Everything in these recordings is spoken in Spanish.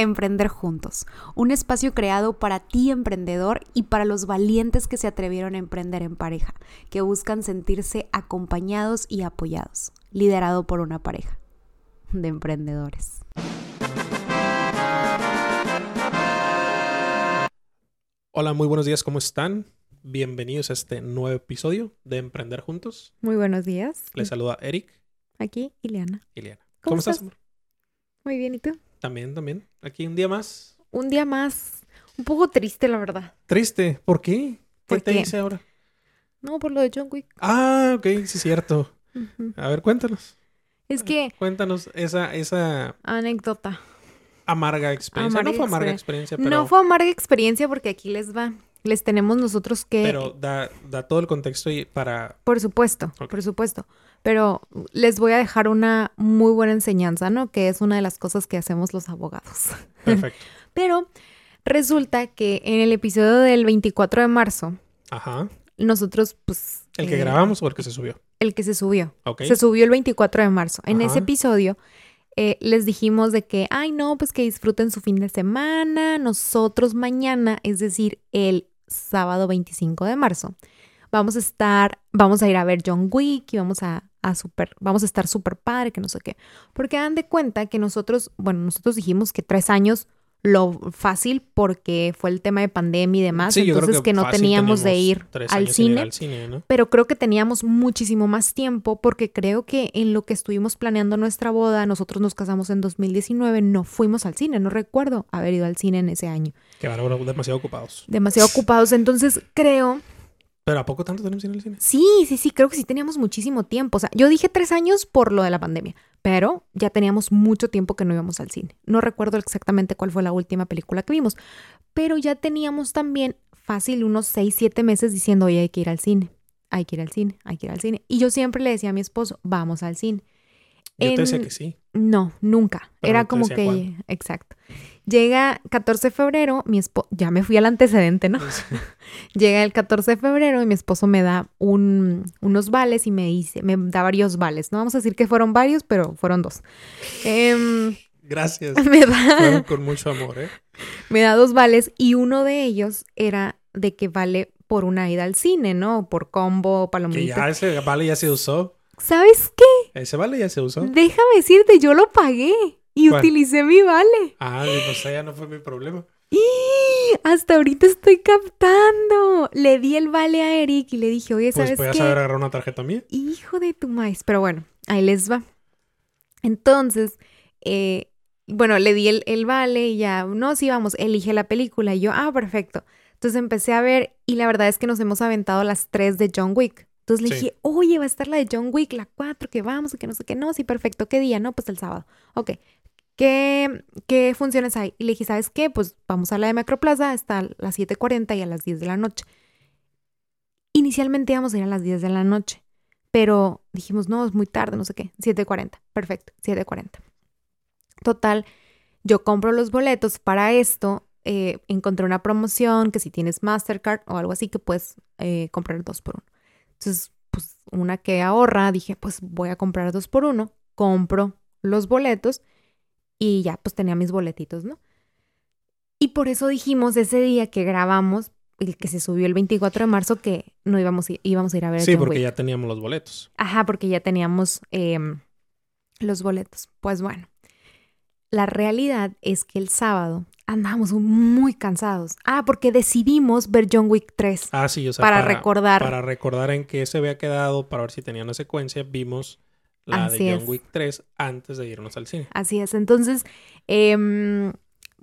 Emprender Juntos, un espacio creado para ti emprendedor y para los valientes que se atrevieron a emprender en pareja, que buscan sentirse acompañados y apoyados, liderado por una pareja de emprendedores. Hola, muy buenos días, ¿cómo están? Bienvenidos a este nuevo episodio de Emprender Juntos. Muy buenos días. Les saluda Eric. Aquí, Ileana. Ileana. ¿Cómo, ¿Cómo estás, amor? Muy bien, ¿y tú? También, también. Aquí un día más. Un día más. Un poco triste, la verdad. ¿Triste? ¿Por qué? ¿Qué te dice ahora? No, por lo de John Wick. Ah, ok, sí es cierto. A ver, cuéntanos. Es que... Cuéntanos esa, esa... Anécdota. Amarga experiencia. no fue amarga experiencia, pero... No fue amarga experiencia porque aquí les va. Les tenemos nosotros que... Pero da, da todo el contexto y para... Por supuesto, por supuesto. Pero les voy a dejar una muy buena enseñanza, ¿no? Que es una de las cosas que hacemos los abogados. Perfecto. Pero resulta que en el episodio del 24 de marzo, Ajá. nosotros, pues... ¿El que eh, grabamos o el que se subió? El que se subió. Ok. Se subió el 24 de marzo. En ese episodio eh, les dijimos de que, ay, no, pues que disfruten su fin de semana. Nosotros mañana, es decir, el sábado 25 de marzo, vamos a estar, vamos a ir a ver John Wick y vamos a, a super, vamos a estar súper padre, que no sé qué. Porque dan de cuenta que nosotros, bueno, nosotros dijimos que tres años lo fácil porque fue el tema de pandemia y demás, entonces que, no teníamos de ir al cine, pero creo que teníamos muchísimo más tiempo porque creo que en lo que estuvimos planeando nuestra boda, nosotros nos casamos en 2019, no fuimos al cine, no recuerdo haber ido al cine en ese año. Que ahora demasiado ocupados. Demasiado ocupados, entonces creo ¿Pero a poco tanto tenemos en el cine? Sí, sí, sí, creo que sí teníamos muchísimo tiempo. O sea, yo dije tres años por lo de la pandemia, pero ya teníamos mucho tiempo que no íbamos al cine. No recuerdo exactamente cuál fue la última película que vimos, pero ya teníamos también fácil unos seis, siete meses diciendo, oye, hay que ir al cine, hay que ir al cine, hay que ir al cine. Y yo siempre le decía a mi esposo, vamos al cine. Yo te decía que sí. No, nunca. Era como que, exacto. Llega 14 de febrero, mi esposo, ya me fui al antecedente, ¿no? Llega el 14 de febrero y mi esposo me da un, unos vales y me dice, me da varios vales. No vamos a decir que fueron varios, pero fueron dos. Em, Gracias. Me da, con mucho amor, ¿eh? Me da dos vales y uno de ellos era de que vale por una ida al cine, ¿no? Por combo, palomitas. Que ya ese vale ya se usó. ¿Sabes qué? Ese vale ya se usó. Déjame decirte, yo lo pagué y utilicé mi vale. Ah, pues ya no fue mi problema. Y hasta ahorita estoy captando. Le di el vale a Eric y le dije, oye, ¿sabes pues, qué? haber agarrado una tarjeta mía? Hijo de tu maíz. Pero bueno, ahí les va. Entonces, eh, bueno, le di el, el, vale y ya, no, sí, vamos, elige la película. Y yo, ah, perfecto. Entonces empecé a ver y la verdad es que nos hemos aventado las tres de John Wick. Entonces le dije, oye, va a estar la de John Wick, la cuatro, que vamos, que no sé qué, no, sí, perfecto, ¿qué día? No, pues el sábado. Ok, ¿Qué, ¿qué funciones hay? Y le dije, ¿sabes qué? Pues vamos a la de Macroplaza, está a las 7.40 y a las 10 de la noche. Inicialmente íbamos a ir a las 10 de la noche, pero dijimos, no, es muy tarde, no sé qué, 7.40, perfecto, 7.40. Total, yo compro los boletos para esto, eh, encontré una promoción que si tienes Mastercard o algo así que puedes eh, comprar dos por uno. Entonces, pues una que ahorra, dije, pues voy a comprar dos por uno, compro los boletos y ya pues tenía mis boletitos, ¿no? Y por eso dijimos ese día que grabamos, el que se subió el 24 de marzo, que no íbamos, a, íbamos a ir a ver. Sí, porque ya teníamos los boletos. Ajá, porque ya teníamos em, los boletos. Pues bueno, la realidad es que el sábado andábamos muy cansados. Ah, porque decidimos ver John Wick 3. Ah, sí, o sea, para, recordar. Para recordar en qué se había quedado, para ver si tenía una secuencia, vimos la de John Wick 3 antes de irnos al cine. Así es. Entonces, eh,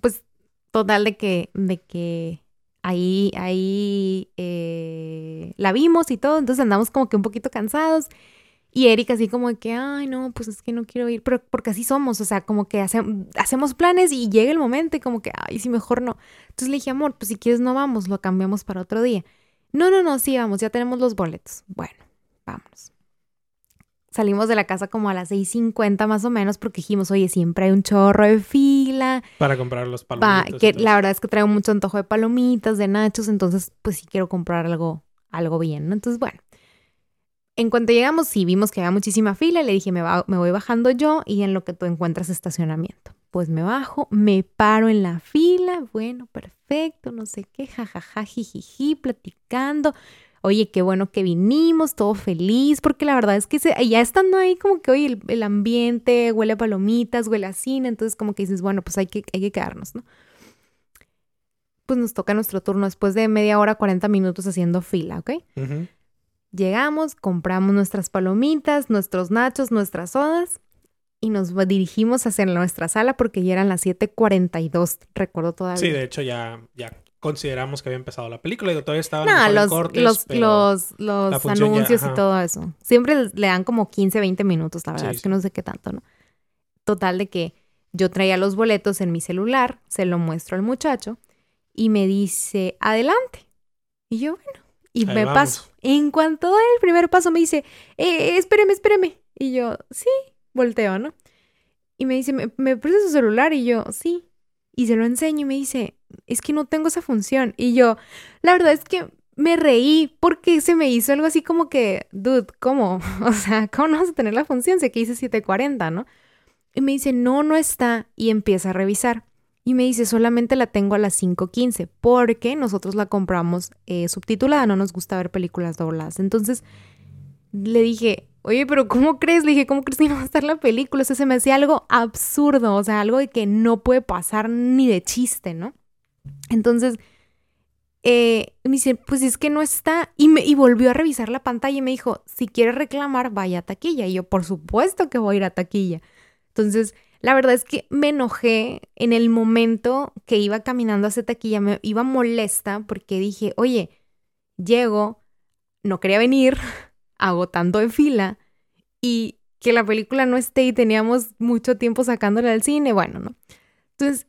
pues total de que, de que ahí, ahí eh, la vimos y todo. Entonces andamos como que un poquito cansados. Y Erika así como de que, ay, no, pues es que no quiero ir, pero porque así somos, o sea, como que hacemos planes y llega el momento y como que, ay, sí, mejor no. Entonces le dije, amor, pues si quieres no vamos, lo cambiamos para otro día. No, no, no, sí, vamos, ya tenemos los boletos. Bueno, vámonos. Salimos de la casa como a las 6.50 más o menos porque dijimos, oye, siempre hay un chorro de fila. Para comprar los palomitas. que la verdad es que traigo mucho antojo de palomitas, de nachos, entonces pues sí quiero comprar algo, algo bien, ¿no? Entonces, bueno. En cuanto llegamos, sí vimos que había muchísima fila, le dije, me, me voy bajando yo y en lo que tú encuentras estacionamiento. pues me bajo, me paro en la fila, bueno, perfecto, no sé qué, jajaja, jijiji, platicando. Oye, qué bueno que vinimos, todo feliz, porque la verdad es que ya estando ahí como que, oye, el, ambiente huele a palomitas, huele a cine, entonces como que dices, bueno, pues hay que, hay que quedarnos, ¿no? Pues nos toca nuestro turno después de media hora, 40 minutos haciendo fila, ¿ok? Llegamos, compramos nuestras palomitas, nuestros nachos, nuestras sodas y nos dirigimos hacia nuestra sala porque ya eran las 7:42, recuerdo todavía. Sí, de hecho ya, ya consideramos que había empezado la película. y todavía estaban no, los, cortes, los, los, los anuncios y todo eso. Siempre le dan como 15, 20 minutos, la verdad es que no sé qué tanto, ¿no? Total de que yo traía los boletos en mi celular, se lo muestro al muchacho y me dice, adelante. Y yo, bueno, y me paso. En cuanto da el primer paso me dice, eh, espéreme, espéreme. Y yo, sí, volteo, ¿no? Y me dice, ¿me, me su celular? Y yo, sí. Y se lo enseño y me dice, es que no tengo esa función. Y yo, la verdad es que me reí porque se me hizo algo así como que, dude, ¿cómo? O sea, ¿cómo no vas a tener la función? Sé que dice 740, ¿no? Y me dice, no, no está. Y empieza a revisar. Y me dice, solamente la tengo a las 5.15 porque nosotros la compramos eh, subtitulada, no nos gusta ver películas dobladas. Entonces le dije, oye, pero ¿cómo crees? Le dije, ¿cómo crees que no va a estar la película? O sea, se me hacía algo absurdo, o sea, algo de que no puede pasar ni de chiste, ¿no? Entonces, eh, me dice, pues es que no está. Y, me, y volvió a revisar la pantalla y me dijo, si quieres reclamar, vaya a taquilla. Y yo, por supuesto que voy a ir a taquilla. Entonces, la verdad es que me enojé en el momento que iba caminando hacia taquilla, me iba molesta porque dije, oye, llego, no quería venir, agotando en fila y que la película no esté y teníamos mucho tiempo sacándola del cine, bueno, ¿no? Entonces,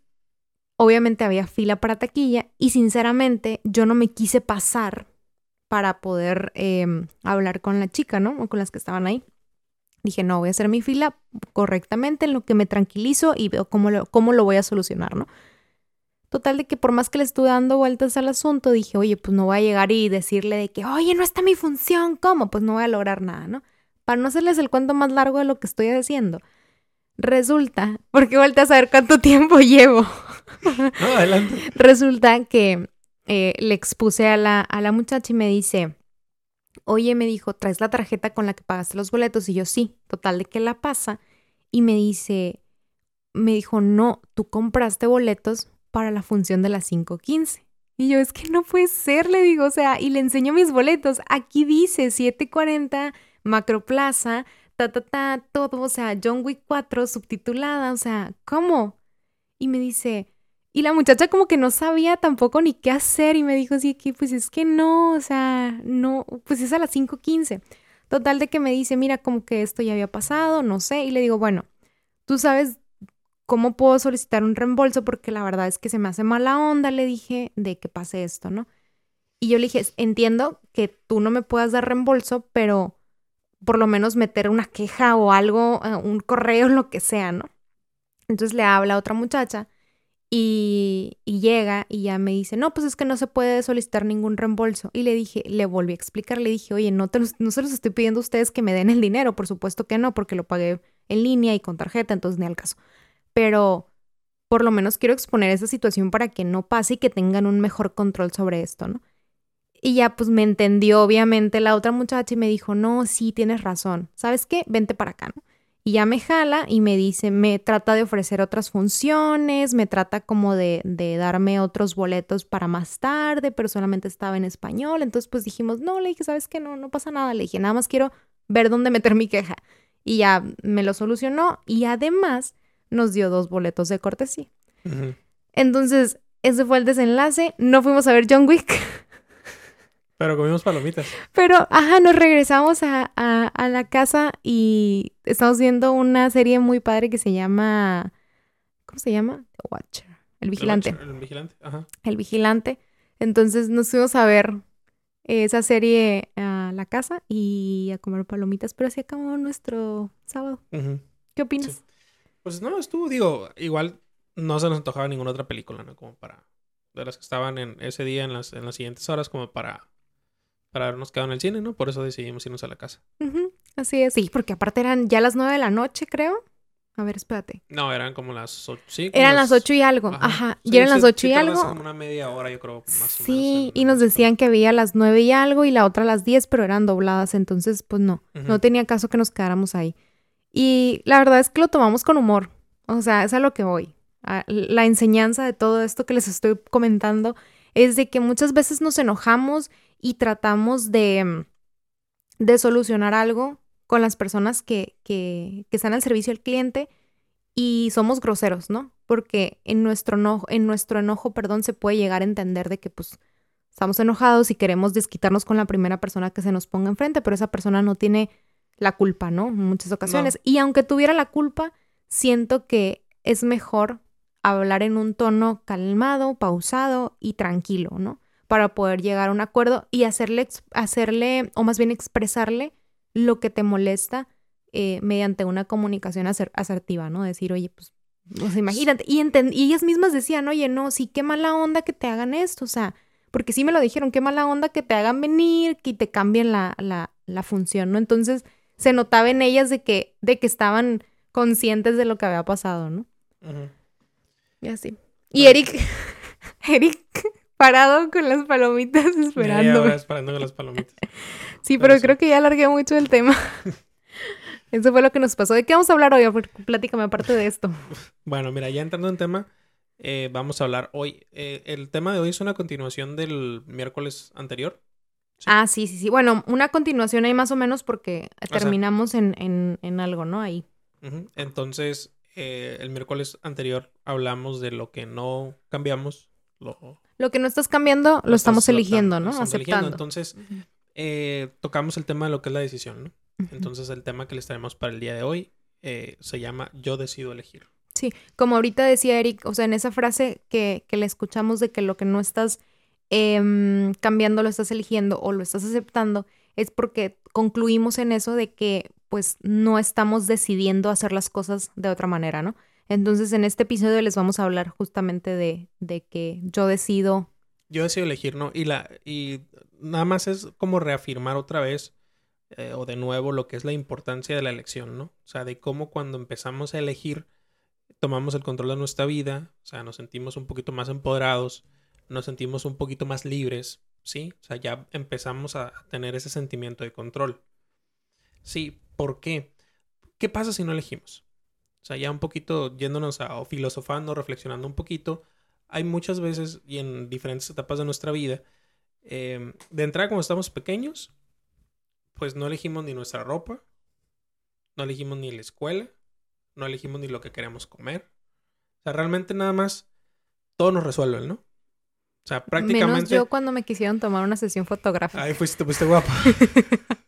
obviamente había fila para taquilla y sinceramente yo no me quise pasar para poder em, hablar con la chica, ¿no? O con las que estaban ahí. Dije, no, voy a hacer mi fila correctamente en lo que me tranquilizo y veo cómo lo, cómo lo voy a solucionar, ¿no? Total de que por más que le estuve dando vueltas al asunto, dije, oye, pues no voy a llegar y decirle de que, oye, no está mi función, ¿cómo? Pues no voy a lograr nada, ¿no? Para no hacerles el cuento más largo de lo que estoy diciendo. Resulta, porque vuelta a saber cuánto tiempo llevo. Adelante. Resulta que eh, le expuse a la, a la muchacha y me dice, oye, me dijo, ¿traes la tarjeta con la que pagaste los boletos? Y yo, sí, total de que la pasa. Y me dice, me dijo, no, tú compraste boletos para la función de las 5.15. Y yo, es que no puede ser, le digo, o sea, y le enseño mis boletos. Aquí dice 7.40, Macroplaza, ta, ta, ta, todo, o sea, John Wick 4 subtitulada, o sea, ¿cómo? Y me dice, y la muchacha como que no sabía tampoco ni qué hacer y me dijo así que pues es que no, o sea, no, pues es a las 5.15. Total de que me dice, mira, como que esto ya había pasado, no sé, y le digo, bueno, tú sabes cómo puedo solicitar un reembolso porque la verdad es que se me hace mala onda, le dije, de que pase esto, ¿no? Y yo le dije, entiendo que tú no me puedas dar reembolso, pero por lo menos meter una queja o algo, eh, un correo, lo que sea, ¿no? Entonces le habla a otra muchacha y, llega y ya me dice, no, pues es que no se puede solicitar ningún reembolso. Y le dije, le volví a explicar, le dije, oye, no, te no se los estoy pidiendo a ustedes que me den el dinero, por supuesto que no, porque lo pagué en línea y con tarjeta, entonces ni al caso. Pero por lo menos quiero exponer esa situación para que no pase y que tengan un mejor control sobre esto, ¿no? Y ya pues me entendió obviamente la otra muchacha y me dijo, no, sí, tienes razón, ¿sabes qué? Vente para acá, ¿no? Y ya me jala y me dice, me trata de ofrecer otras funciones, me trata como de, de, darme otros boletos para más tarde, pero solamente estaba en español. Entonces pues dijimos, no, le dije, ¿sabes qué? No, no pasa nada. Le dije, nada más quiero ver dónde meter mi queja. Y ya me lo solucionó y además nos dio dos boletos de cortesía. Entonces, ese fue el desenlace. No fuimos a ver John Wick. Pero comimos palomitas. Pero, ajá, nos regresamos a, a, la casa y estamos viendo una serie muy padre que se llama. ¿Cómo se llama? The Watcher. El Vigilante. El, Vigilante, ajá. El Vigilante. Entonces nos fuimos a ver esa serie a la casa y a comer palomitas, pero así acabó nuestro sábado. ¿Qué opinas? Pues no, estuvo, digo, igual no se nos antojaba ninguna otra película, ¿no? Como para. De las que estaban en ese día, en las, en las siguientes horas, como para para habernos quedado en el cine, ¿no? Por eso decidimos irnos a la casa. Así es. Sí, porque aparte eran ya las nueve de la noche, creo. A ver, espérate. No, eran como las ocho. Sí, eran las ocho y algo. Ajá. y eran las ocho y algo. Como una media hora, yo creo. Más sí, y nos decían que había las nueve y algo y la otra a las diez, pero eran dobladas. Entonces, pues no. No tenía caso que nos quedáramos ahí. Y la verdad es que lo tomamos con humor. O sea, es a lo que voy. La enseñanza de todo esto que les estoy comentando es de que muchas veces nos enojamos y tratamos de, de solucionar algo con las personas que, que, que están al servicio al cliente y somos groseros, ¿no? Porque en nuestro enojo, en nuestro enojo, perdón, se puede llegar a entender de que pues estamos enojados y queremos desquitarnos con la primera persona que se nos ponga enfrente, pero esa persona no tiene la culpa, ¿no? En muchas ocasiones. Y aunque tuviera la culpa, siento que es mejor hablar en un tono calmado, pausado y tranquilo, ¿no? Para poder llegar a un acuerdo y hacerle, hacerle o más bien expresarle lo que te molesta eh, mediante una comunicación asertiva, ¿no? Decir, oye, pues, pues imagínate. Y, y ellas mismas decían, oye, no, sí, qué mala onda que te hagan esto, o sea, porque sí me lo dijeron, qué mala onda que te hagan venir, que te cambien la, la, la función, ¿no? Entonces, se notaba en ellas de que, de que estaban conscientes de lo que había pasado, ¿no? Y así. Y Eric, Eric parado con las palomitas esperando. esperando con las palomitas. sí, pero, creo que ya alargué mucho el tema. Eso fue lo que nos pasó. ¿De qué vamos a hablar hoy? Platícame aparte de esto. Bueno, mira, ya entrando en tema, eh, vamos a hablar hoy. Eh, el tema de hoy es una continuación del miércoles anterior. Ah, sí, sí, sí. Bueno, una continuación ahí más o menos porque terminamos en, algo, ¿no? Ahí. Entonces, eh, el miércoles anterior hablamos de lo que no cambiamos. Lo, lo que no estás cambiando, lo, estamos eligiendo, ¿no? Aceptando. Entonces, eh, tocamos el tema de lo que es la decisión, ¿no? Entonces, el tema que les traemos para el día de hoy eh, se llama Yo decido elegir. Sí, como ahorita decía Eric, o sea, en esa frase que, que le escuchamos de que lo que no estás Em, cambiando, lo estás eligiendo o lo estás aceptando, es porque concluimos en eso de que pues no estamos decidiendo hacer las cosas de otra manera, ¿no? Entonces en este episodio les vamos a hablar justamente de, de que yo decido. Yo decido elegir, ¿no? Y, la, y nada más es como reafirmar otra vez eh, o de nuevo lo que es la importancia de la elección, ¿no? O sea, de cómo cuando empezamos a elegir tomamos el control de nuestra vida, o sea, nos sentimos un poquito más empoderados, nos sentimos un poquito más libres, ¿sí? O sea, ya empezamos a tener ese sentimiento de control. Sí, ¿por qué? ¿Qué pasa si no elegimos? O sea, ya un poquito yéndonos a o filosofando, reflexionando un poquito, hay muchas veces y en diferentes etapas de nuestra vida, em, de entrada cuando estamos pequeños, pues no elegimos ni nuestra ropa, no elegimos ni la escuela, no elegimos ni lo que queremos comer. O sea, realmente nada más todo nos resuelve, ¿no? O sea, prácticamente. Menos yo cuando me quisieron tomar una sesión fotográfica. Ay, fuiste, fuiste guapa.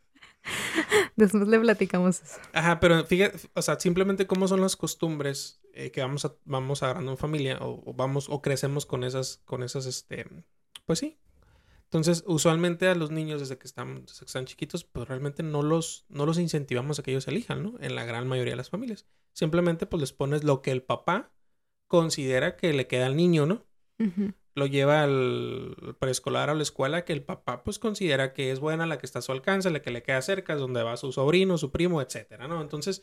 Después le platicamos eso. Ajá, pero fíjate, o sea, simplemente cómo son las costumbres eh, que vamos a, vamos agarrando en familia o, vamos o crecemos con esas, con esas, este, pues sí. Entonces, usualmente a los niños desde que están, desde que están chiquitos, pues realmente no los, no los incentivamos a que ellos elijan, ¿no? En la gran mayoría de las familias. Simplemente pues les pones lo que el papá considera que le queda al niño, ¿no? Lo lleva al preescolar o a la escuela que el papá pues considera que es buena, la que está a su alcance, la que le queda cerca, es donde va su sobrino, su primo, etcétera, ¿no? Entonces,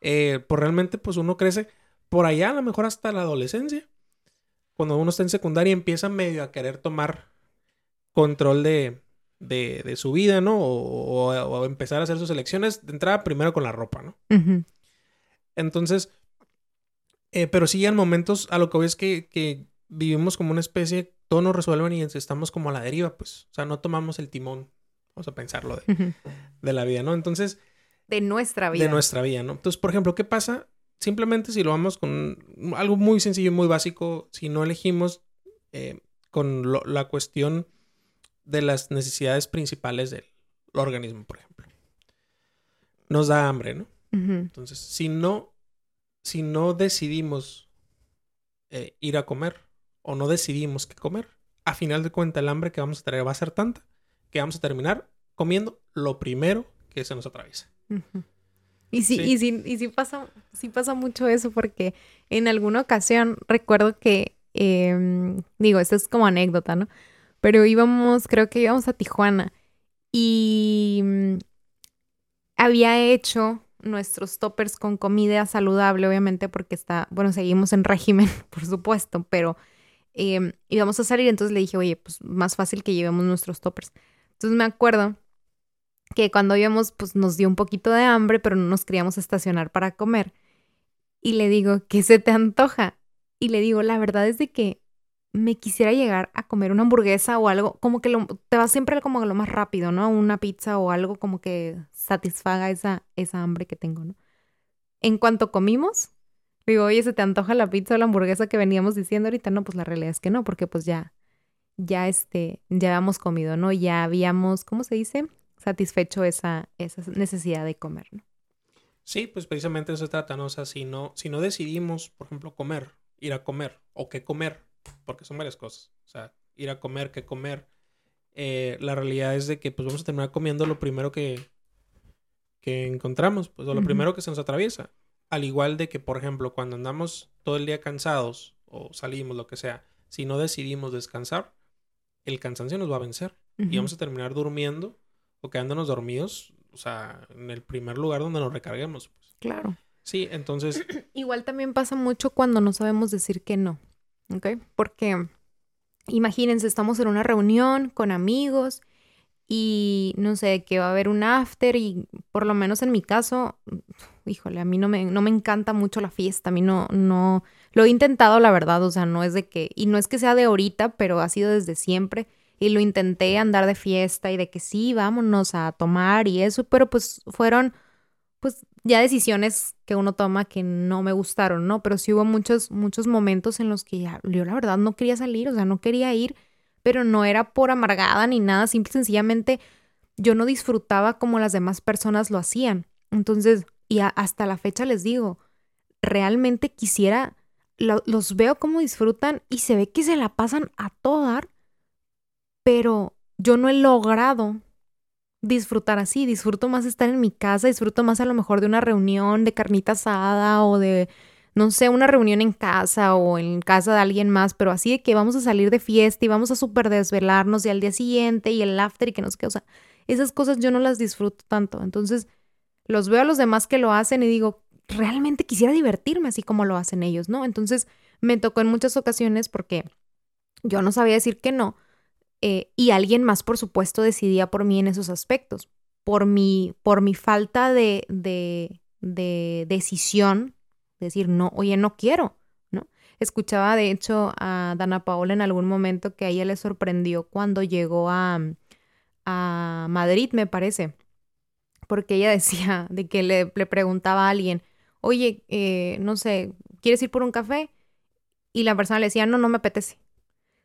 eh, pues realmente pues uno crece por allá, a lo mejor hasta la adolescencia. Cuando uno está en secundaria empieza medio a querer tomar control de, de, su vida, ¿no? O, empezar a hacer sus elecciones de entrada primero con la ropa, ¿no? Entonces, eh, pero sí en momentos, a lo que voy es que, que vivimos como una especie, todo nos resuelven y estamos como a la deriva, pues. O sea, no tomamos el timón, vamos a pensarlo, de, de la vida, ¿no? Entonces... De nuestra vida. De nuestra vida, ¿no? Entonces, por ejemplo, ¿qué pasa? Simplemente si lo vamos con algo muy sencillo y muy básico, si no elegimos eh, con la cuestión de las necesidades principales del organismo, por ejemplo. Nos da hambre, ¿no? Entonces, si no, si no decidimos eh, ir a comer, o no decidimos qué comer, a final de cuentas el hambre que vamos a tener va a ser tanta que vamos a terminar comiendo lo primero que se nos atraviesa. Y sí, Y sí, y sí pasa, sí pasa mucho eso porque en alguna ocasión recuerdo que, em, digo, esto es como anécdota, ¿no? Pero íbamos, creo que íbamos a Tijuana y mm, había hecho nuestros toppers con comida saludable, obviamente, porque está, bueno, seguimos en régimen, por supuesto, pero eh, íbamos a salir, entonces le dije, oye, pues más fácil que llevemos nuestros toppers. Entonces me acuerdo que cuando íbamos, pues nos dio un poquito de hambre, pero no nos queríamos estacionar para comer. Y le digo, ¿qué se te antoja? Y le digo, la verdad es de que me quisiera llegar a comer una hamburguesa o algo, como que lo, te va siempre como lo más rápido, ¿no? Una pizza o algo como que satisfaga esa, esa hambre que tengo, ¿no? En cuanto comimos, digo, oye, ¿se te antoja la pizza o la hamburguesa que veníamos diciendo ahorita? No, pues la realidad es que no, porque pues ya, ya este, ya habíamos comido, ¿no? Ya habíamos, ¿cómo se dice? Satisfecho esa, esa necesidad de comer, ¿no? Sí, pues precisamente eso se trata, ¿no? O sea, si no, si no decidimos, por ejemplo, comer, ir a comer o qué comer, porque son varias cosas. O sea, ir a comer, qué comer. Eh, la realidad es de que pues vamos a terminar comiendo lo primero que, que encontramos, pues o lo primero que se nos atraviesa. Al igual de que, por ejemplo, cuando andamos todo el día cansados o salimos, lo que sea, si no decidimos descansar, el cansancio nos va a vencer y vamos a terminar durmiendo o quedándonos dormidos, o sea, en el primer lugar donde nos recarguemos. Pues. Claro. Sí, entonces... Igual también pasa mucho cuando no sabemos decir que no. ¿ok? Porque imagínense, estamos en una reunión con amigos y no sé, que va a haber un after y por lo menos en mi caso, híjole, a mí no me, no me encanta mucho la fiesta, a mí no, no, lo he intentado la verdad, o sea, no es de que, y no es que sea de ahorita, pero ha sido desde siempre y lo intenté andar de fiesta y de que sí, vámonos a tomar y eso, pero pues fueron pues ya decisiones que uno toma que no me gustaron, ¿no? Pero sí hubo muchos, muchos momentos en los que ya, yo la verdad no quería salir, o sea, no quería ir, pero no era por amargada ni nada, simple y sencillamente yo no disfrutaba como las demás personas lo hacían. Entonces, y hasta la fecha les digo, realmente quisiera, los veo como disfrutan y se ve que se la pasan a todo dar, pero yo no he logrado disfrutar así, disfruto más estar en mi casa, disfruto más a lo mejor de una reunión de carnita asada o de, no sé, una reunión en casa o en casa de alguien más, pero así de que vamos a salir de fiesta y vamos a súper desvelarnos y al día siguiente y el after y que no sé qué, o sea, esas cosas yo no las disfruto tanto, entonces los veo a los demás que lo hacen y digo, realmente quisiera divertirme así como lo hacen ellos, ¿no? Entonces me tocó en muchas ocasiones porque yo no sabía decir que no, eh, y alguien más, por supuesto, decidía por mí en esos aspectos. Por mi, por mi falta de, de, de decisión, decir, no, oye, no quiero, ¿no? Escuchaba, de hecho, a Dana Paola en algún momento que a ella le sorprendió cuando llegó a, a Madrid, me parece, porque ella decía de que le, le preguntaba a alguien, oye, eh, no sé, ¿quieres ir por un café? Y la persona le decía, no, no me apetece.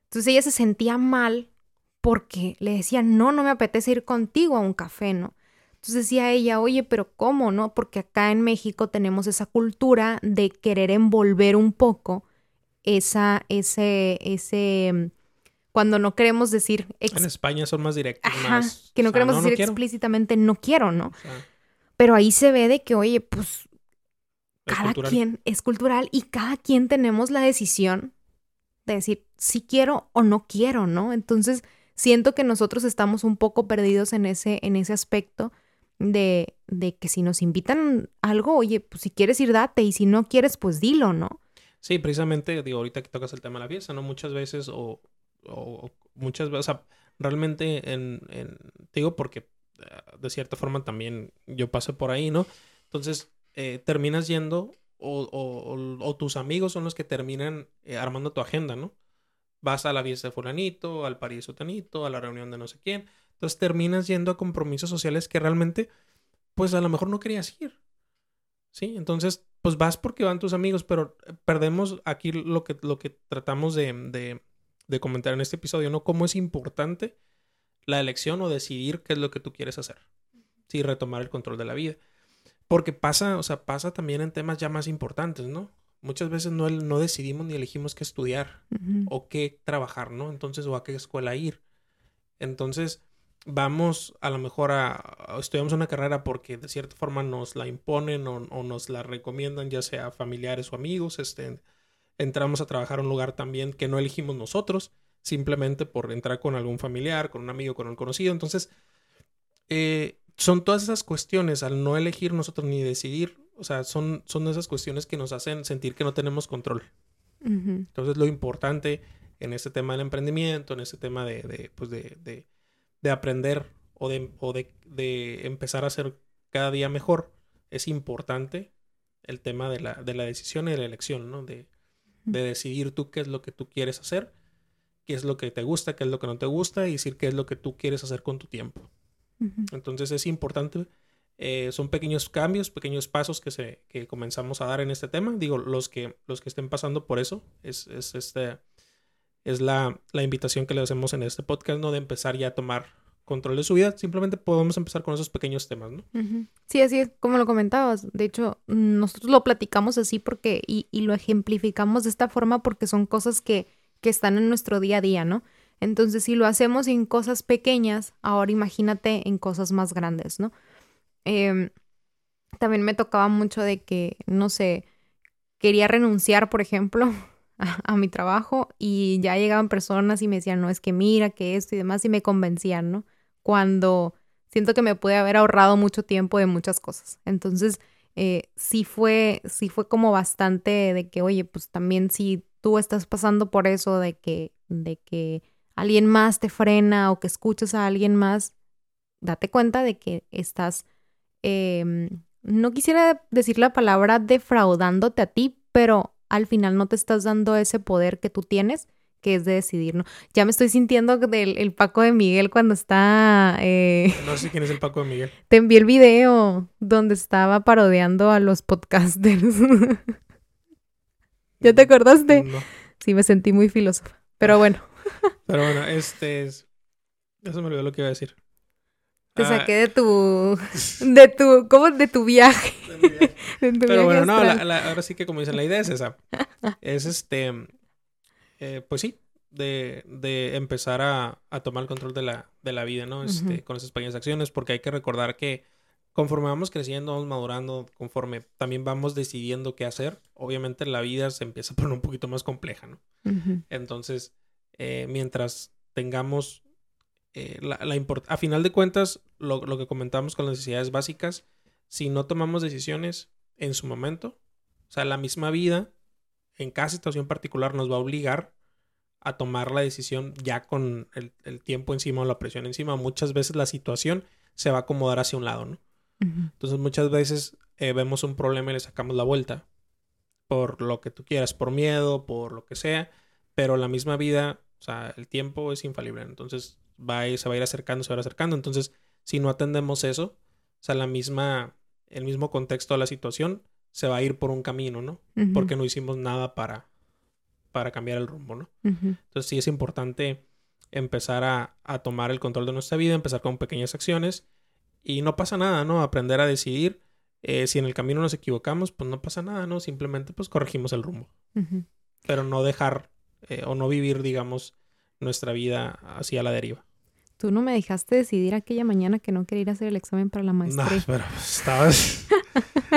Entonces ella se sentía mal porque le decía, no, no me apetece ir contigo a un café, ¿no? Entonces decía ella, oye, pero ¿cómo, no? Porque acá en México tenemos esa cultura de querer envolver un poco esa, ese, ese, cuando no queremos decir... En España son más directos, más... Que no queremos decir explícitamente no quiero, ¿no? pero ahí se ve de que, oye, pues cada quien es cultural y cada quien tenemos la decisión de decir si quiero o no quiero, ¿no? Entonces siento que nosotros estamos un poco perdidos en ese, en ese aspecto de, de que si nos invitan algo, oye, pues si quieres ir, date, y si no quieres, pues dilo, ¿no? Sí, precisamente, digo, ahorita que tocas el tema de la fiesta, ¿no? Muchas veces, o, o muchas veces, o sea, realmente, en, en, digo, porque eh, de cierta forma también yo pasé por ahí, ¿no? Entonces, eh, terminas yendo, o, tus amigos son los que terminan eh, armando tu agenda, ¿no? vas a la fiesta de fulanito, al parís sotanito, a la reunión de no sé quién. Entonces terminas yendo a compromisos sociales que realmente, pues a lo mejor no querías ir. ¿Sí? Entonces, pues vas porque van tus amigos, pero perdemos aquí lo que, lo que tratamos de, de comentar en este episodio, ¿no? Cómo es importante la elección o decidir qué es lo que tú quieres hacer. Sí, retomar el control de la vida. Porque pasa, o sea, pasa también en temas ya más importantes, ¿no? muchas veces no, no decidimos ni elegimos qué estudiar o qué trabajar, ¿no? Entonces, o a qué escuela ir. Entonces, vamos a lo mejor a, estudiamos una carrera porque de cierta forma nos la imponen o, nos la recomiendan, ya sea familiares o amigos, este, entramos a trabajar a un lugar también que no elegimos nosotros, simplemente por entrar con algún familiar, con un amigo, con un conocido. Entonces, eh, son todas esas cuestiones, al no elegir nosotros ni decidir, o sea, son, son esas cuestiones que nos hacen sentir que no tenemos control. Entonces, lo importante en este tema del emprendimiento, en este tema de, de pues de, de, de aprender o, de, o de, de, empezar a ser cada día mejor, es importante el tema de la, de la decisión y de la elección, ¿no? De, de decidir tú qué es lo que tú quieres hacer, qué es lo que te gusta, qué es lo que no te gusta y decir qué es lo que tú quieres hacer con tu tiempo. Entonces es importante, eh, son pequeños cambios, pequeños pasos que, se, que comenzamos a dar en este tema. Digo, los que, los que estén pasando por eso, es, es, este, es la, la invitación que le hacemos en este podcast, ¿no? De empezar ya a tomar control de su vida, simplemente podemos empezar con esos pequeños temas, ¿no? Sí, así es, como lo comentabas. De hecho, nosotros lo platicamos así porque, y, y, lo ejemplificamos de esta forma porque son cosas que, que están en nuestro día a día, ¿no? Entonces, si lo hacemos en cosas pequeñas, ahora imagínate en cosas más grandes, ¿no? Eh, también me tocaba mucho de que, no sé, quería renunciar, por ejemplo, a, mi trabajo y ya llegaban personas y me decían, no, es que mira, que esto y demás, y me convencían, ¿no? Cuando siento que me pude haber ahorrado mucho tiempo de muchas cosas. Entonces, eh, sí fue, sí fue como bastante de que, oye, pues también si tú estás pasando por eso de que, de que alguien más te frena o que escuchas a alguien más, date cuenta de que estás, eh, no quisiera decir la palabra defraudándote a ti, pero al final no te estás dando ese poder que tú tienes, que es de decidir, ¿no? Ya me estoy sintiendo del el Paco de Miguel cuando está... Eh... No sé quién es el Paco de Miguel. Te envié el video donde estaba parodiando a los podcasters. ¿Ya te acordaste? No. Sí, me sentí muy filósofa. Pero bueno. Pero bueno, este es... Eso me olvidó lo que iba a decir. Te ah, saqué de tu... De tu... ¿Cómo? De tu viaje. De mi viaje. de tu Pero viaje bueno, no, la, la, ahora sí que como dicen, la idea es esa. es este... Eh, pues sí, de, de empezar a, a, tomar el control de la, de la vida, ¿no? Este, uh -huh. Con esas pequeñas acciones, porque hay que recordar que conforme vamos creciendo, vamos madurando, conforme también vamos decidiendo qué hacer, obviamente la vida se empieza a poner un poquito más compleja, ¿no? Uh -huh. Entonces, eh, mientras tengamos eh, la, la a final de cuentas, lo, lo, que comentamos con las necesidades básicas, si no tomamos decisiones en su momento, o sea, la misma vida, en cada situación particular, nos va a obligar a tomar la decisión ya con el, el tiempo encima o la presión encima. Muchas veces la situación se va a acomodar hacia un lado, ¿no? Uh -huh. Entonces, muchas veces eh, vemos un problema y le sacamos la vuelta por lo que tú quieras, por miedo, por lo que sea, pero la misma vida, o sea, el tiempo es infalible. Entonces, va a ir, se va a ir acercando, se va a ir acercando. Entonces, si no atendemos eso, o sea, la misma, el mismo contexto de la situación se va a ir por un camino, ¿no? Uh -huh. Porque no hicimos nada para, para cambiar el rumbo, ¿no? Uh -huh. Entonces, sí es importante empezar a, a, tomar el control de nuestra vida, empezar con pequeñas acciones y no pasa nada, ¿no? Aprender a decidir. Eh, si en el camino nos equivocamos, pues no pasa nada, ¿no? Simplemente pues corregimos el rumbo. Uh -huh. Pero no dejar eh, o no vivir, digamos, nuestra vida hacia la deriva. Tú no me dejaste decidir aquella mañana que no quería ir a hacer el examen para la maestría. No, pero estabas...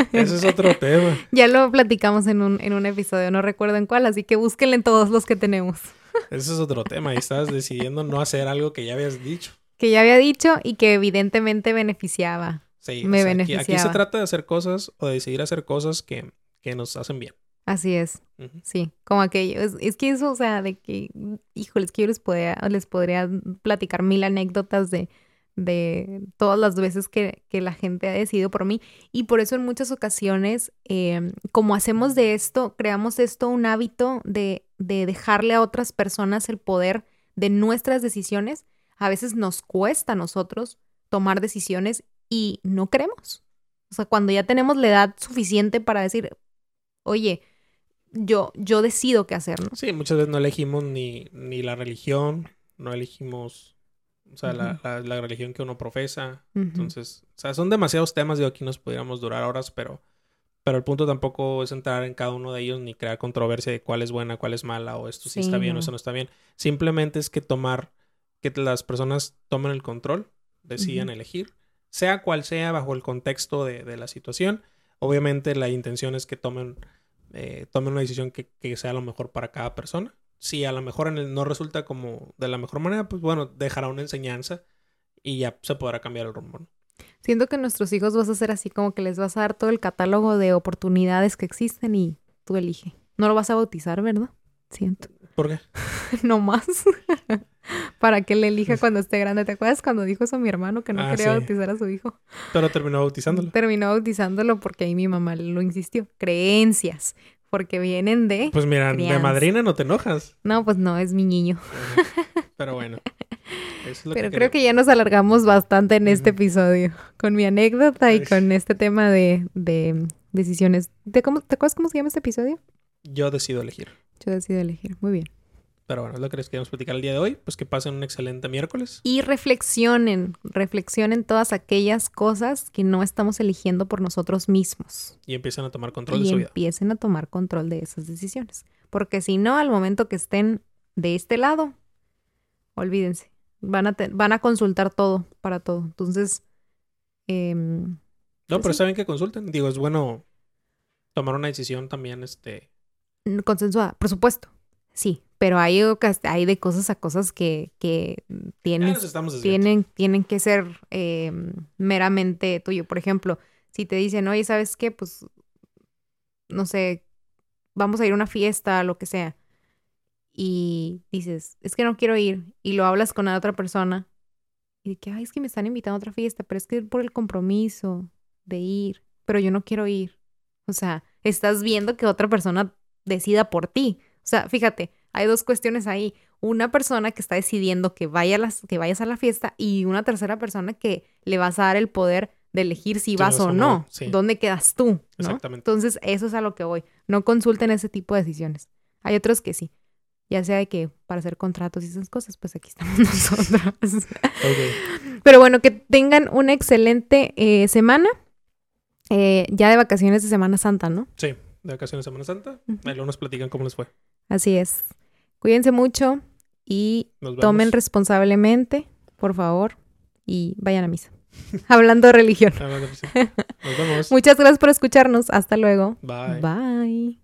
Ese es otro tema. Ya lo platicamos en un, en un episodio, no recuerdo en cuál, así que búsquenle en todos los que tenemos. Ese es otro tema. Y estabas decidiendo no hacer algo que ya habías dicho. Que ya había dicho y que evidentemente beneficiaba. Sí, me o sea, beneficiaba. Aquí, aquí, se trata de hacer cosas o de decidir hacer cosas que, que nos hacen bien. Así es. Uh -huh. Sí, como aquello. Es, es, que eso, o sea, de que, híjoles, que yo les podría, les podría platicar mil anécdotas de, de todas las veces que, que, la gente ha decidido por mí. Y por eso en muchas ocasiones, eh, como hacemos de esto, creamos esto un hábito de, de dejarle a otras personas el poder de nuestras decisiones, a veces nos cuesta a nosotros tomar decisiones y no queremos. O sea, cuando ya tenemos la edad suficiente para decir, oye, yo, yo decido qué hacer. Sí, muchas veces no elegimos ni, ni la religión, no elegimos, o sea, uh -huh. la, la, la, religión que uno profesa. Uh -huh. Entonces, o sea, son demasiados temas, de aquí nos podríamos durar horas, pero, pero el punto tampoco es entrar en cada uno de ellos ni crear controversia de cuál es buena, cuál es mala, o esto sí, sí está bien o eso no está bien. Simplemente es que tomar, que las personas tomen el control, decidan uh -huh. elegir, sea cual sea, bajo el contexto de, de la situación. Obviamente la intención es que tomen eh, tomen una decisión que, que, sea lo mejor para cada persona. Si a lo mejor en el no resulta como de la mejor manera, pues bueno, dejará una enseñanza y ya se podrá cambiar el rumbo. ¿no? Siento que nuestros hijos vas a hacer así como que les vas a dar todo el catálogo de oportunidades que existen y tú elige. No lo vas a bautizar, ¿verdad? Siento. ¿Por qué? no más. Para que le elija cuando esté grande. ¿Te acuerdas cuando dijo eso a mi hermano que no Ah, quería sí. bautizar a su hijo? Pero terminó bautizándolo. Terminó bautizándolo porque ahí mi mamá lo insistió. Creencias. Porque vienen de... Pues mira, de madrina no te enojas. No, pues no, es mi niño. Ajá. Pero bueno. Eso es lo Pero que creo que ya nos alargamos bastante en este episodio. Con mi anécdota y Ay. con este tema de, de decisiones. ¿De cómo, ¿Te acuerdas cómo se llama este episodio? Yo decido elegir. Yo decido elegir. Muy bien. Pero bueno, es lo que les queríamos platicar el día de hoy. Pues que pasen un excelente miércoles. Y reflexionen, reflexionen todas aquellas cosas que no estamos eligiendo por nosotros mismos. Y empiecen a tomar control y de su vida. empiecen a tomar control de esas decisiones. Porque si no, al momento que estén de este lado, olvídense. Van a, te- van a consultar todo para todo. Entonces, em, No, pues pero sí. saben que consulten. Digo, es bueno tomar una decisión también, este... consensuada, por supuesto. Sí, pero hay, hay de cosas a cosas que, que tienen, tienen, tienen que ser em, meramente tuyo. Por ejemplo, si te dicen, oye, ¿sabes qué? Pues, no sé, vamos a ir a una fiesta, lo que sea. Y dices, es que no quiero ir. Y lo hablas con la otra persona. Y de que, ay, es que me están invitando a otra fiesta, pero es que por el compromiso de ir, pero yo no quiero ir. O sea, estás viendo que otra persona decida por ti. O sea, fíjate, hay dos cuestiones ahí. Una persona que está decidiendo que, vaya a las, que vayas a la fiesta y una tercera persona que le vas a dar el poder de elegir si vas o no. sí. ¿Dónde quedas tú? ¿no? Exactamente. Entonces, eso es a lo que voy. No consulten ese tipo de decisiones. Hay otros que sí. Ya sea de que para hacer contratos y esas cosas, pues aquí estamos nosotros. Ok. Pero bueno, que tengan una excelente eh, semana. Eh, ya de vacaciones de Semana Santa, ¿no? Sí, de vacaciones de Semana Santa. Ujú. Ahí luego nos platican cómo les fue. Así es. Cuídense mucho y tomen responsablemente, por favor, y vayan a misa. Hablando de religión. Nos vemos. Muchas gracias por escucharnos. Hasta luego. Bye. Bye.